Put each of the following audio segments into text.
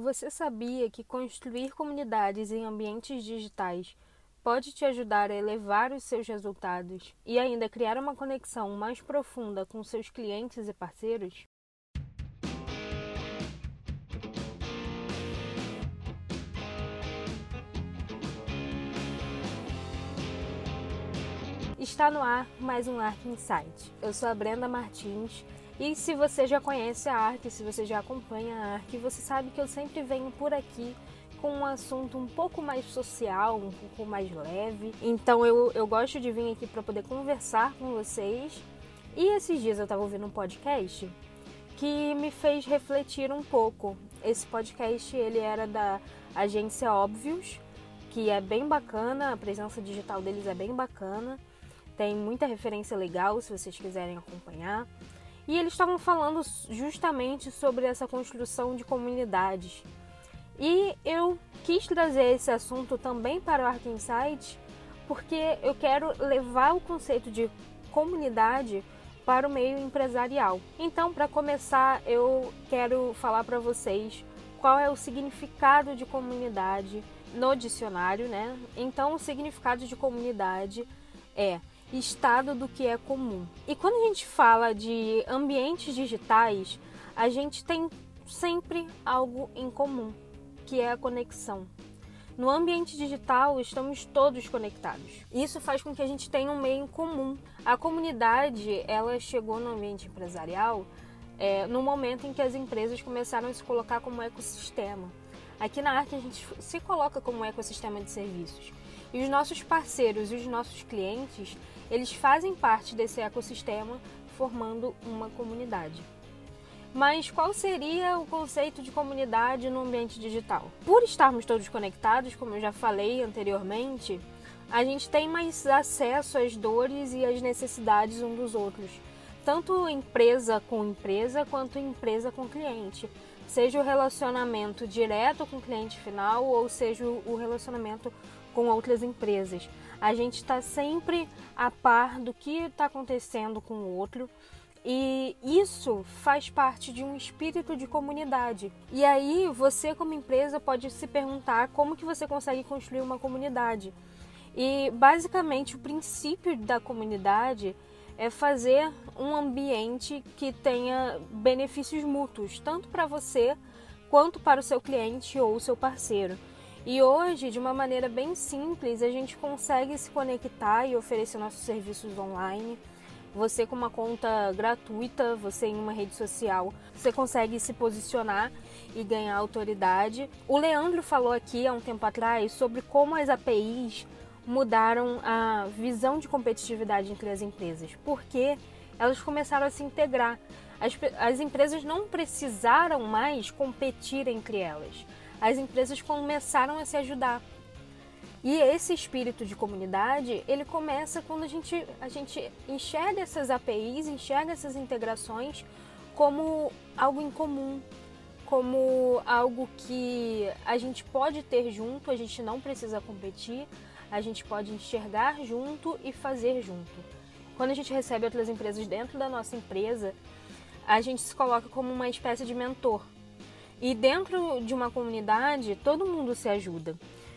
Você sabia que construir comunidades em ambientes digitais pode te ajudar a elevar os seus resultados e ainda criar uma conexão mais profunda com seus clientes e parceiros? Está no ar mais um Arc Insight. Eu sou a Brenda Martins e se você já conhece a ARC, se você já acompanha a ARC, você sabe que eu sempre venho por aqui com um assunto um pouco mais social, um pouco mais leve. Então eu, eu gosto de vir aqui para poder conversar com vocês. E esses dias eu estava ouvindo um podcast que me fez refletir um pouco. Esse podcast ele era da agência Óbvios, que é bem bacana, a presença digital deles é bem bacana. Tem muita referência legal se vocês quiserem acompanhar. E eles estavam falando justamente sobre essa construção de comunidades. E eu quis trazer esse assunto também para o Arc Insight, porque eu quero levar o conceito de comunidade para o meio empresarial. Então, para começar, eu quero falar para vocês qual é o significado de comunidade no dicionário, né? Então, o significado de comunidade é estado do que é comum. E quando a gente fala de ambientes digitais, a gente tem sempre algo em comum, que é a conexão. No ambiente digital, estamos todos conectados. Isso faz com que a gente tenha um meio em comum. A comunidade, ela chegou no ambiente empresarial é, no momento em que as empresas começaram a se colocar como ecossistema. Aqui na Arc a gente se coloca como ecossistema de serviços. E os nossos parceiros e os nossos clientes, eles fazem parte desse ecossistema, formando uma comunidade. Mas qual seria o conceito de comunidade no ambiente digital? Por estarmos todos conectados, como eu já falei anteriormente, a gente tem mais acesso às dores e às necessidades um dos outros, tanto empresa com empresa quanto empresa com cliente, seja o relacionamento direto com o cliente final ou seja o relacionamento com outras empresas. A gente está sempre a par do que está acontecendo com o outro. E isso faz parte de um espírito de comunidade. E aí você como empresa pode se perguntar como que você consegue construir uma comunidade. E basicamente o princípio da comunidade é fazer um ambiente que tenha benefícios mútuos, tanto para você quanto para o seu cliente ou o seu parceiro. E hoje, de uma maneira bem simples, a gente consegue se conectar e oferecer nossos serviços online. Você com uma conta gratuita, você em uma rede social, você consegue se posicionar e ganhar autoridade. O Leandro falou aqui há um tempo atrás sobre como as APIs mudaram a visão de competitividade entre as empresas, porque elas começaram a se integrar. As, as empresas não precisaram mais competir entre elas as empresas começaram a se ajudar. E esse espírito de comunidade, ele começa quando a gente, a gente enxerga essas APIs, enxerga essas integrações como algo em comum, como algo que a gente pode ter junto, a gente não precisa competir, a gente pode enxergar junto e fazer junto. Quando a gente recebe outras empresas dentro da nossa empresa, a gente se coloca como uma espécie de mentor. E dentro de uma comunidade, todo mundo se ajuda.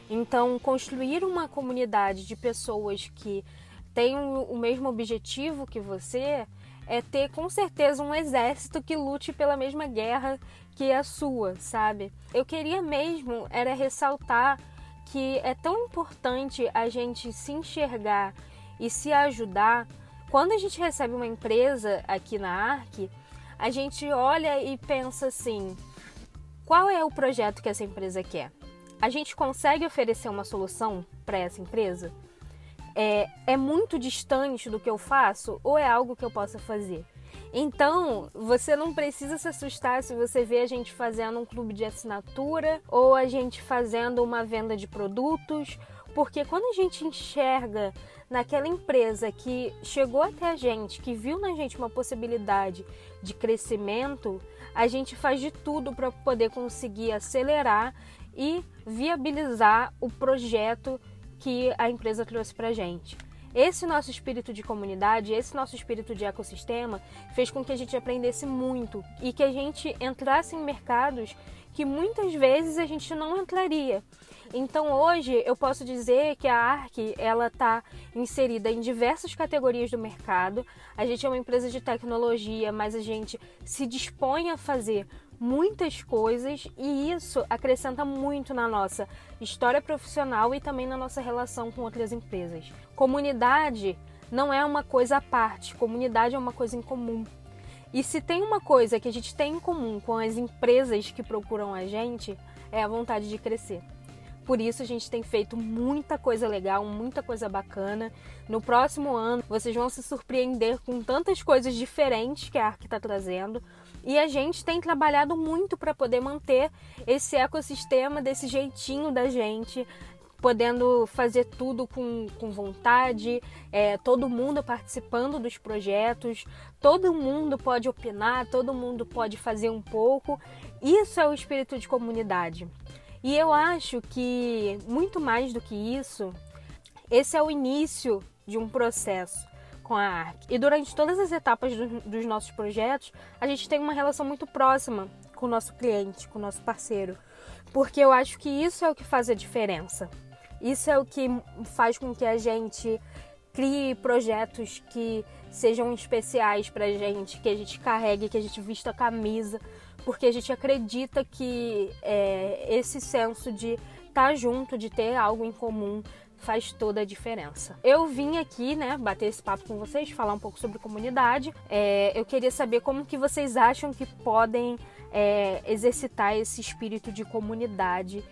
Então, construir uma comunidade de pessoas que têm o mesmo objetivo que você é ter com certeza um exército que lute pela mesma guerra que a sua, sabe? Eu queria mesmo era ressaltar que é tão importante a gente se enxergar e se ajudar. Quando a gente recebe uma empresa aqui na ARC, a gente olha e pensa assim: qual é o projeto que essa empresa quer? A gente consegue oferecer uma solução para essa empresa? É, é muito distante do que eu faço ou é algo que eu possa fazer? Então, você não precisa se assustar se você vê a gente fazendo um clube de assinatura ou a gente fazendo uma venda de produtos, porque quando a gente enxerga naquela empresa que chegou até a gente, que viu na gente uma possibilidade de crescimento, a gente faz de tudo para poder conseguir acelerar e viabilizar o projeto que a empresa trouxe para a gente. Esse nosso espírito de comunidade, esse nosso espírito de ecossistema fez com que a gente aprendesse muito e que a gente entrasse em mercados que muitas vezes a gente não entraria. Então hoje eu posso dizer que a ARC ela está inserida em diversas categorias do mercado. A gente é uma empresa de tecnologia, mas a gente se dispõe a fazer muitas coisas e isso acrescenta muito na nossa história profissional e também na nossa relação com outras empresas. Comunidade não é uma coisa à parte, comunidade é uma coisa em comum. E se tem uma coisa que a gente tem em comum com as empresas que procuram a gente, é a vontade de crescer. Por isso a gente tem feito muita coisa legal, muita coisa bacana. No próximo ano vocês vão se surpreender com tantas coisas diferentes que a ARC está trazendo. E a gente tem trabalhado muito para poder manter esse ecossistema desse jeitinho da gente, podendo fazer tudo com, com vontade, é, todo mundo participando dos projetos, todo mundo pode opinar, todo mundo pode fazer um pouco. Isso é o espírito de comunidade. E eu acho que, muito mais do que isso, esse é o início de um processo com a ARC. E durante todas as etapas do, dos nossos projetos, a gente tem uma relação muito próxima com o nosso cliente, com o nosso parceiro. Porque eu acho que isso é o que faz a diferença. Isso é o que faz com que a gente crie projetos que sejam especiais para a gente, que a gente carregue, que a gente vista a camisa, porque a gente acredita que é, esse senso de estar tá junto, de ter algo em comum, faz toda a diferença. Eu vim aqui, né, bater esse papo com vocês, falar um pouco sobre comunidade. É, eu queria saber como que vocês acham que podem é, exercitar esse espírito de comunidade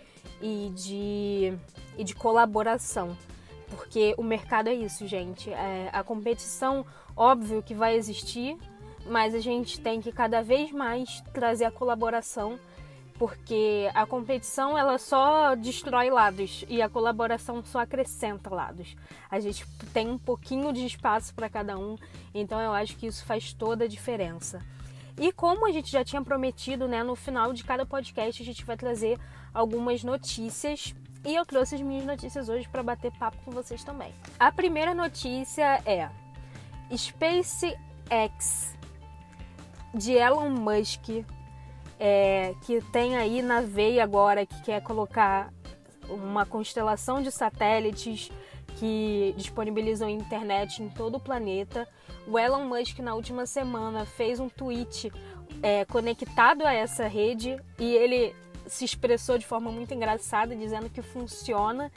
e de, e de colaboração. Porque o mercado é isso, gente. É, a competição, óbvio que vai existir, mas a gente tem que cada vez mais trazer a colaboração, porque a competição ela só destrói lados e a colaboração só acrescenta lados. A gente tem um pouquinho de espaço para cada um, então eu acho que isso faz toda a diferença. E como a gente já tinha prometido, né, no final de cada podcast a gente vai trazer algumas notícias e eu trouxe as minhas notícias hoje para bater papo com vocês também. A primeira notícia é SpaceX de Elon Musk, é, que tem aí na veia agora, que quer colocar uma constelação de satélites que disponibilizam internet em todo o planeta. O Elon Musk, na última semana, fez um tweet é, conectado a essa rede e ele se expressou de forma muito engraçada, dizendo que funciona.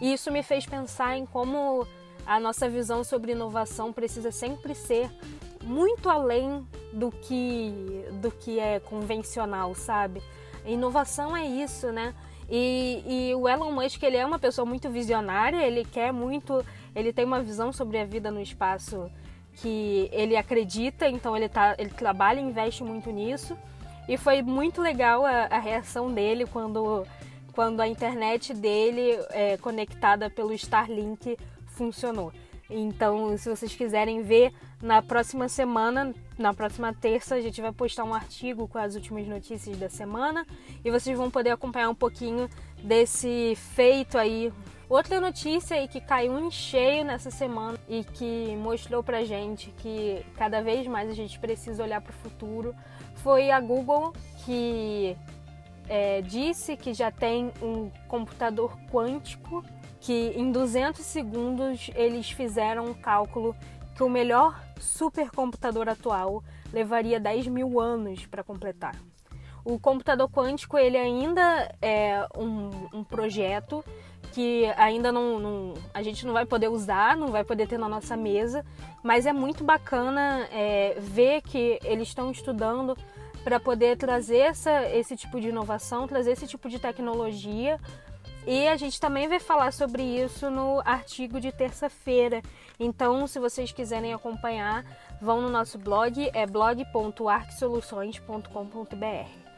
E isso me fez pensar em como a nossa visão sobre inovação precisa sempre ser muito além do que do que é convencional, sabe? Inovação é isso, né? E, e, o Elon Musk ele é uma pessoa muito visionária, ele quer muito, ele tem uma visão sobre a vida no espaço que ele acredita, então ele, tá, ele trabalha e investe muito nisso. E foi muito legal a, a reação dele quando, quando a internet dele, é, conectada pelo Starlink, funcionou. Então, se vocês quiserem ver, na próxima semana, na próxima terça, a gente vai postar um artigo com as últimas notícias da semana e vocês vão poder acompanhar um pouquinho desse feito aí. Outra notícia aí que caiu em cheio nessa semana e que mostrou pra gente que cada vez mais a gente precisa olhar para o futuro foi a Google que é, disse que já tem um computador quântico que em 200 segundos eles fizeram um cálculo que o melhor supercomputador atual levaria 10 mil anos para completar. O computador quântico ele ainda é um, um projeto que ainda não, não, a gente não vai poder usar, não vai poder ter na nossa mesa, mas é muito bacana é, ver que eles estão estudando para poder trazer essa, esse tipo de inovação, trazer esse tipo de tecnologia e a gente também vai falar sobre isso no artigo de terça-feira. Então, se vocês quiserem acompanhar, vão no nosso blog, é blog.arcsoluções.com.br.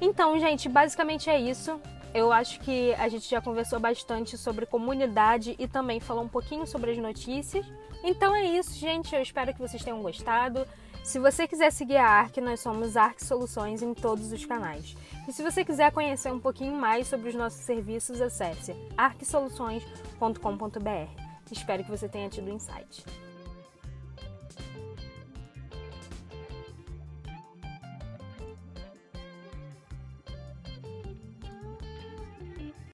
Então, gente, basicamente é isso. Eu acho que a gente já conversou bastante sobre comunidade e também falou um pouquinho sobre as notícias. Então é isso, gente. Eu espero que vocês tenham gostado. Se você quiser seguir a ARC, nós somos ARC Soluções em todos os canais. E se você quiser conhecer um pouquinho mais sobre os nossos serviços, acesse arcsoluções.com.br. Espero que você tenha tido insight.